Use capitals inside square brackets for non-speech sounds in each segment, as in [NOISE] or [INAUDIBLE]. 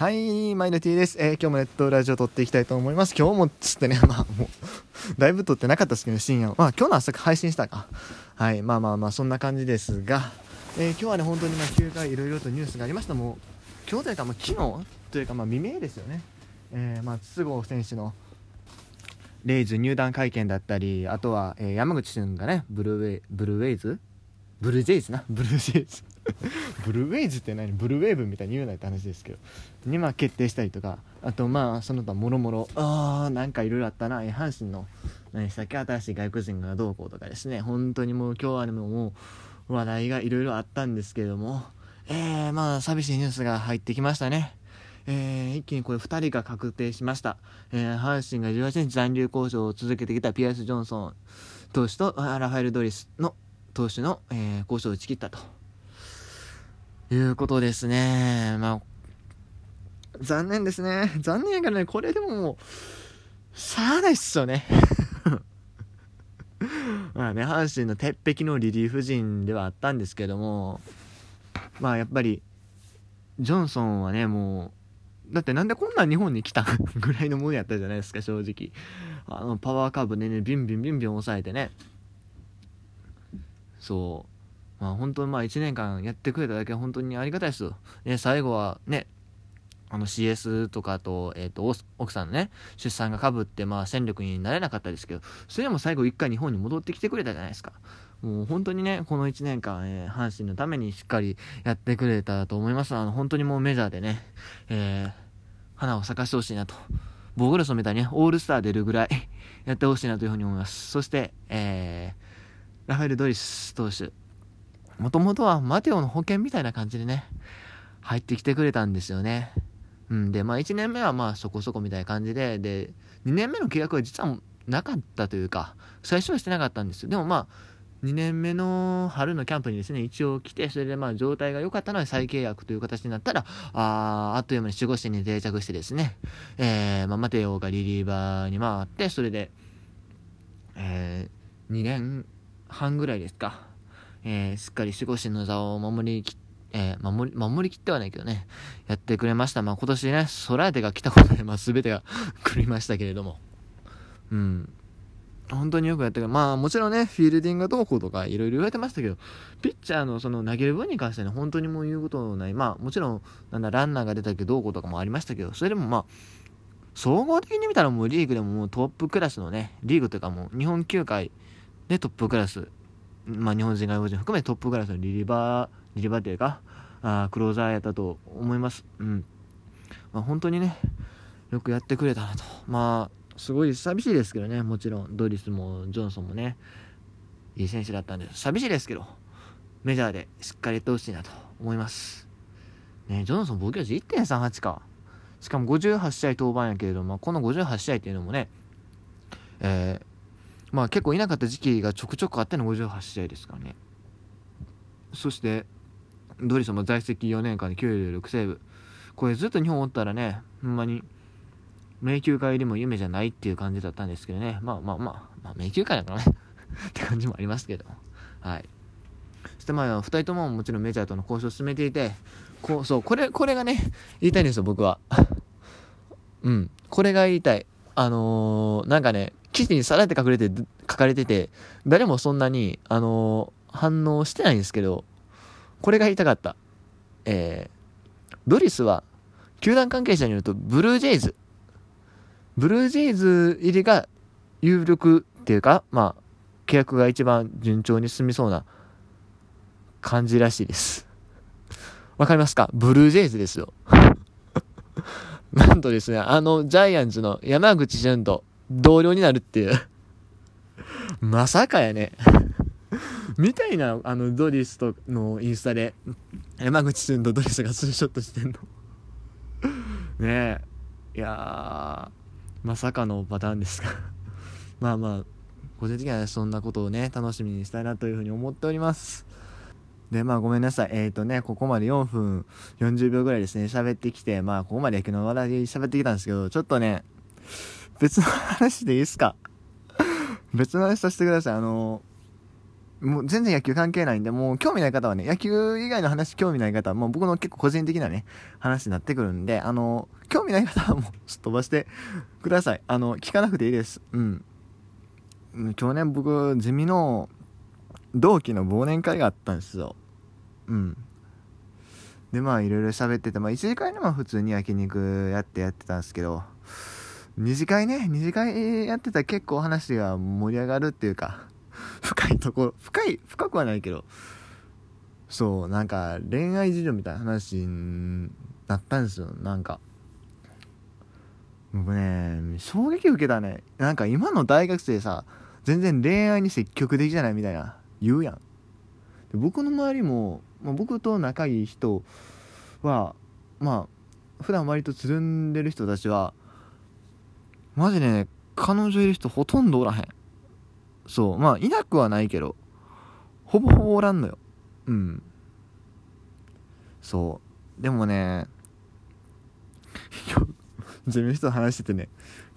はい、マイルティです。えー、今日もネットラジオ撮っていきたいと思います。今日もつってね、[LAUGHS] まあもう、だいぶ撮ってなかったですけど、深夜。まあ今日の朝配信したか。はい、まあまあまあ、そんな感じですが、えー、今日はね、本当にまあ休暇いろいろとニュースがありました。もう、今日というか、まあ昨日というか、まあ未明ですよね。えー、まあ筒香選手の、レイズ入団会見だったり、あとは、えー、山口俊がね、ブルーウェイ、ブルーウェイズブルージェイズな、ブルージェイズ。[LAUGHS] ブルーウェイズって何？ブルーウェーブみたいに言うなって話ですけど。にまあ決定したりとか。あとまあその他もろもろああなんかいろいろあったな。阪神の何でしたっけ？新しい外国人がどうこうとかですね。本当にもう今日はでももう話題がいろいろあったんですけども。えー、まあ寂しいニュースが入ってきましたね。えー、一気にこれ2人が確定しました、えー、阪神が18日残留交渉を続けてきたピアス・ジョンソン投手とラファエル・ドリスの投手の、えー、交渉を打ち切ったということですね。まあ、残念ですね。残念やからね、これでももう、しゃあないっすよね。[LAUGHS] まあね、阪神の鉄壁のリリーフ陣ではあったんですけども、まあやっぱり、ジョンソンはね、もう、だってなんでこんなん日本に来た [LAUGHS] ぐらいのもんやったじゃないですか、正直。あの、パワーカーブでね、ビンビンビンビン抑えてね。そう。まあ、本当にまあ1年間やってくれただけ本当にありがたいですよ。ね、最後はね、あの CS とかと、えっ、ー、と、奥さんのね、出産がかぶって、まあ戦力になれなかったですけど、それでも最後一回日本に戻ってきてくれたじゃないですか。もう本当にね、この1年間、えー、阪神のためにしっかりやってくれたと思います。あの、本当にもうメジャーでね、えー、花を咲かしてほしいなと。ボーグルソみたいにね、オールスター出るぐらいやってほしいなというふうに思います。そして、えー、ラファエル・ドリス投手、もともとはマテオの保険みたいな感じでね、入ってきてくれたんですよね。うん、で、まあ1年目はまあそこそこみたいな感じで、で、2年目の契約は実はなかったというか、最初はしてなかったんですよ。でもまあ、2年目の春のキャンプにですね、一応来て、それでまあ状態が良かったので再契約という形になったら、ああっという間に守護神に定着してですね、えー、まあ、マテオがリリーバーに回って、それで、えー、2年半ぐらいですか、えー、しっかり守護神の座を守りきえー、守り、守りきってはないけどね、やってくれました。まあ今年ね、ソラーテが来たことで、まあ全てが狂いましたけれども。うん。本当によくやってくれまあもちろんね、フィールディングがどうこうとかいろいろ言われてましたけど、ピッチャーのその投げる分に関してね、本当にもう言うことない。まあもちろん、なんだ、ランナーが出たけどどうこうとかもありましたけど、それでもまあ、総合的に見たらもうリーグでももうトップクラスのね、リーグというかもう日本球界でトップクラス。まあ、日本人外国人含めトップクラスのリリバーリリバーというかあクローザーやったと思います、うん。まあ、本当にねよくやってくれたなと。まあすごい寂しいですけどねもちろん。ドリスもジョンソンもねいい選手だったんです。寂しいですけどメジャーでしっかりやってほしいなと思います。ねジョンソン防御率1.38か。しかも58試合登板やけれども、この58試合っていうのもね、えー、まあ結構いなかった時期がちょくちょくあっての58試合ですからね。そして、ドリソンも在籍4年間で96セーブ。これずっと日本おったらね、ほんまに、迷宮会よりも夢じゃないっていう感じだったんですけどね。まあまあまあ、まあ、迷宮会だからね [LAUGHS] って感じもありますけど。はい。そしてまあ、2人とももちろんメジャーとの交渉を進めていて、こう、そう、これ、これがね、言いたいんですよ、僕は。[LAUGHS] うん。これが言いたい。あのー、なんかね、記事にさらって隠れて、書かれてて、誰もそんなに、あのー、反応してないんですけど、これが言いたかった。えー、ドリスは、球団関係者によると、ブルージェイズ、ブルージェイズ入りが有力っていうか、まあ、契約が一番順調に進みそうな感じらしいです。わかりますか？ブルージェイズですよ。[LAUGHS] なんとですね、あの、ジャイアンツの山口淳と、同僚になるっていうまさかやねみたいな、あの、ドリスとのインスタで、山口俊とドリスがツーショットしてんのねえ。いやまさかのパターンですかまあまあ、個人的にはそんなことをね、楽しみにしたいなというふうに思っております。で、まあごめんなさい。えっ、ー、とね、ここまで4分40秒ぐらいですね、喋ってきて、まあここまで野球の話題喋ってきたんですけど、ちょっとね、別の話でいいですか？[LAUGHS] 別の話させてください。あの、もう全然野球関係ないんで、もう興味ない方はね、野球以外の話興味ない方は、もう僕の結構個人的なね、話になってくるんで、あの、興味ない方はもうすっ飛ばしてください。あの、聞かなくていいです。うん。去年僕、ゼミの同期の忘年会があったんですよ。うん。で、まあ、いろいろ喋ってて、まあ、1次会でも普通に焼肉やってやってたんですけど、2次会ね、2次会やってたら結構話が盛り上がるっていうか、[LAUGHS] 深いところ、深い、深くはないけど、そう、なんか恋愛事情みたいな話になったんですよ、なんか。僕ね、衝撃受けたね。なんか今の大学生さ、全然恋愛に積極的じゃないみたいな、言うやん。で僕の周りも、まあ、僕と仲いい人は、まあ、普段割とつるんでる人たちは、マジでね、彼女いる人ほとんどおらへん。そう。まあいなくはないけどほぼほぼおらんのよ。うん。そう。でもね [LAUGHS] ゼミの人と話しててね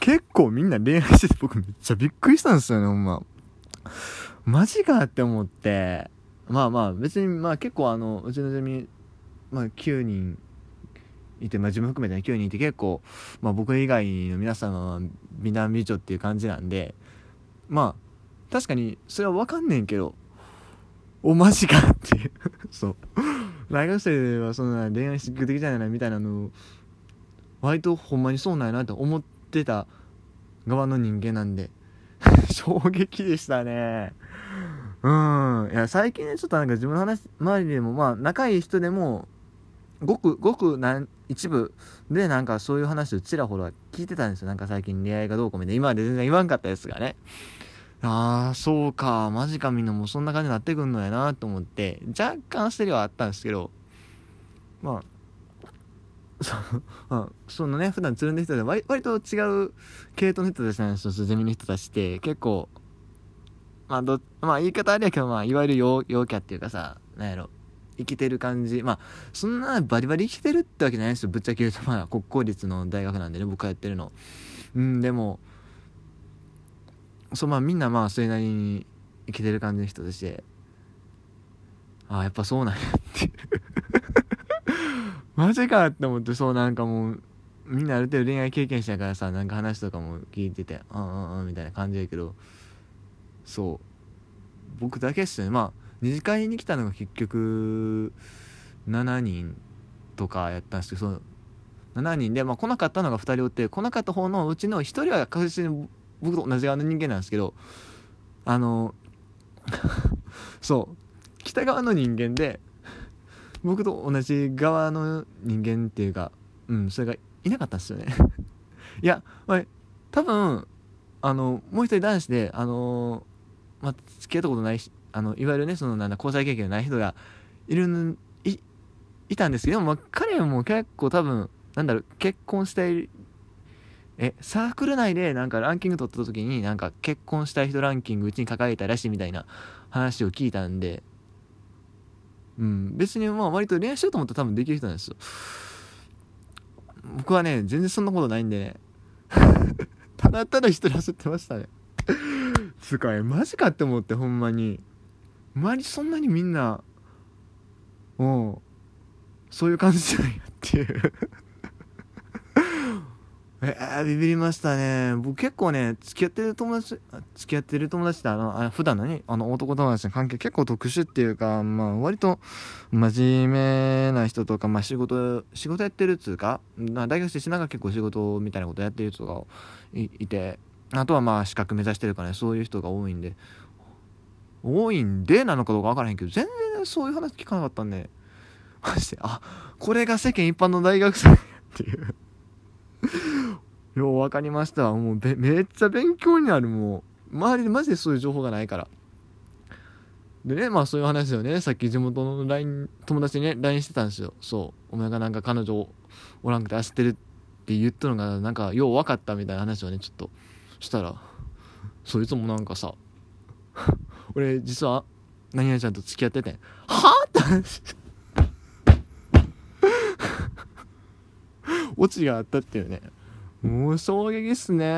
結構みんな恋愛してて僕めっちゃびっくりしたんですよねほんま。マジかって思って。まあまあ別にまあ結構あのうちのゼミまあ9人いて、まあ、自分含めて、9人いて結構、まあ、僕以外の皆さんは美男美女っていう感じなんでまあ確かにそれは分かんねんけどおマジかっていう。[LAUGHS] そう。大学生はそんな恋愛積極的じゃないみたいなの割とほんまにそうなんやなと思ってた側の人間なんで。[LAUGHS] 衝撃でしたね。うん。いや最近ねちょっとなんか自分の話周りでもまあ仲いい人でもごくごくなん一部でなんかそういう話をちらほら聞いてたんですよ。なんか最近恋愛がどうこうみたいな。今まで全然言わんかったですがね。ああ、そうか、マジかみんなもうそんな感じになってくんのやなと思って、若干焦りはあったんですけど、まあ、[LAUGHS] そ、そのね、普段つるんでる人で割割と違う系統の人たちなんですよ、ゼミの人たちって、結構、まあど、まあ言い方あれやけど、まあいわゆる陽陽キャっていうかさ、なんやろ、生きてる感じ、まあ、そんなバリバリ生きてるってわけじゃないですよ、ぶっちゃけ言うと、まあ国公立の大学なんでね、僕がやってるの。うん、でも、そうまあみんなまあそれなりに生きてる感じの人としてああやっぱそうなんやっていう。[LAUGHS] マジかって思ってそうなんかもうみんなある程度恋愛経験者からさなんか話とかも聞いててうんうんうんみたいな感じやけど。そう。僕だけっすよね。まあ二次会に来たのが結局7人とかやったんですけどその7人で、まあ、来なかったのが2人おって来なかった方のうちの1人は確実に僕と同じ側の人間なんですけどあの [LAUGHS] そう北側の人間で僕と同じ側の人間っていうかうんそれがいなかったっすよね。[LAUGHS] いや、まあ、多分あのもう一人男子であのまあ付き合ったことないしあのいわゆるねそのなんだ交際経験のない人がいるいいたんですけど、まあ、彼も結構多分なんだろう結婚してえサークル内でなんかランキング取った時になんか結婚したい人ランキングうちに抱えたらしいみたいな話を聞いたんでうん別にまあ割と恋愛しようと思ったら多分できる人なんですよ。僕はね全然そんなことないんでね。[LAUGHS] ただただ一人焦ってましたね。つかえマジかって思ってほんまに。周りそんなにみんなうんそういう感じじゃないやっていう [LAUGHS] えー、ビビりましたね。僕結構ね、付き合ってる友達、付き合ってる友達ってあの、あ普段のね、あの男友達の関係結構特殊っていうか、まあ割と真面目な人とか、まあ仕事、仕事やってるっつうか、大学生しながら結構仕事みたいなことやってる人がいいて、あとはまあ資格目指してるからね、そういう人が多いんで、多いんでなのかどうかわからへんけど、全然そういう話聞かなかったんで、マジで、あ、これが世間一般の大学生っていう。よう分かりました。もうめっちゃ勉強になるもう周りでマジでそういう情報がないから。でねまあそういう話をねさっき地元の LINE 友達にね LINE してたんですよ。そう。お前がなんか彼女おらんくて焦ってるって言ったのがなんかよう分かったみたいな話をねちょっとしたら。そいつもなんかさ俺実は何々ちゃんと付き合ってて。はあって話。[LAUGHS] オチがあったっていうね。もう衝撃っすね。うん。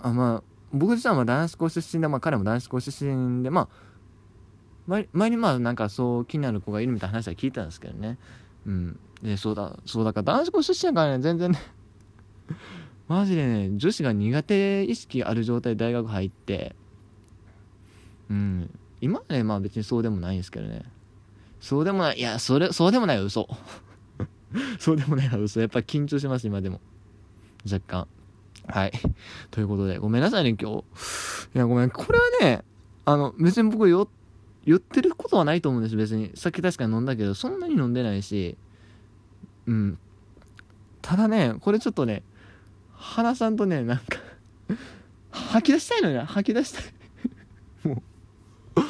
あまあ僕自身は男子校出身で、まあ彼も男子校出身で、まあ、前前にまあなんかそう気になる子がいるみたいな話は聞いたんですけどね。うん。で、そうだ、そうだから男子校出身やからね、全然ね。マジでね、女子が苦手意識ある状態で大学入って、うん。今はね、まあ別にそうでもないんですけどね。そうでもない、いや、それ、そうでもないよ、嘘。[LAUGHS] そうでもない、嘘。やっぱ緊張します、今でも。若干。はい。ということで、ごめんなさいね、今日。いや、ごめん。これはね、あの、別に僕よ、言ってることはないと思うんです、別に。さっき確かに飲んだけど、そんなに飲んでないし、うん。ただね、これちょっとね、花さんとね、なんか吐き出したいのよ、吐き出したいもう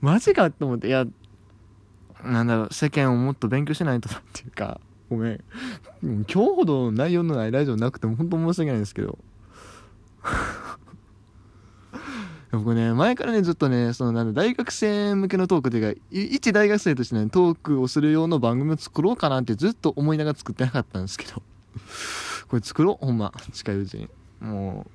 マジかって思って、いや、なんだろう、世間をもっと勉強しないとなっていうか、ごめん。今日ほど内容のないラジオなくても本当申し訳ないんですけど。[LAUGHS] 僕ね、前からね、ずっとね、そのなん、大学生向けのトークというか、一大学生としてね、トークをする用の番組を作ろうかなってずっと思いながら作ってなかったんですけど。これ作ろう、ほんま。近いうちに。も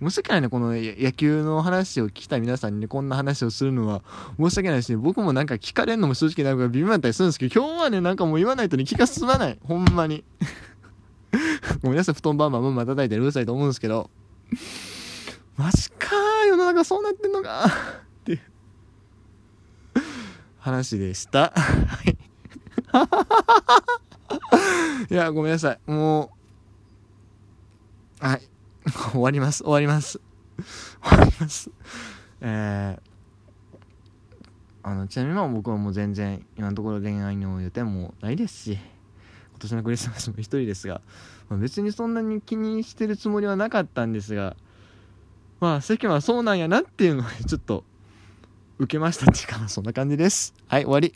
う、申し訳ないね、この野球の話を聞きたい皆さんにね、こんな話をするのは申し訳ないし、僕もなんか聞かれるのも正直なんか微妙だったりするんですけど、今日はね、なんかもう言わないとね、気が進まない。ほんまに。[LAUGHS] ごめんなさい、布団バンバンバンバン叩いてうるさいと思うんですけど、マジかー、世の中そうなってんのかっていう話でした。はい。[LAUGHS] いや、ごめんなさい。もう、はい。[LAUGHS] 終わります。終わります。終わります。えー、あのちなみに僕はもう全然今のところ恋愛の予定もないですし今年のクリスマスも一人ですが、まあ、別にそんなに気にしてるつもりはなかったんですがまあ世間はそうなんやなっていうのをちょっと受けましたっていうかそんな感じです。はい終わり。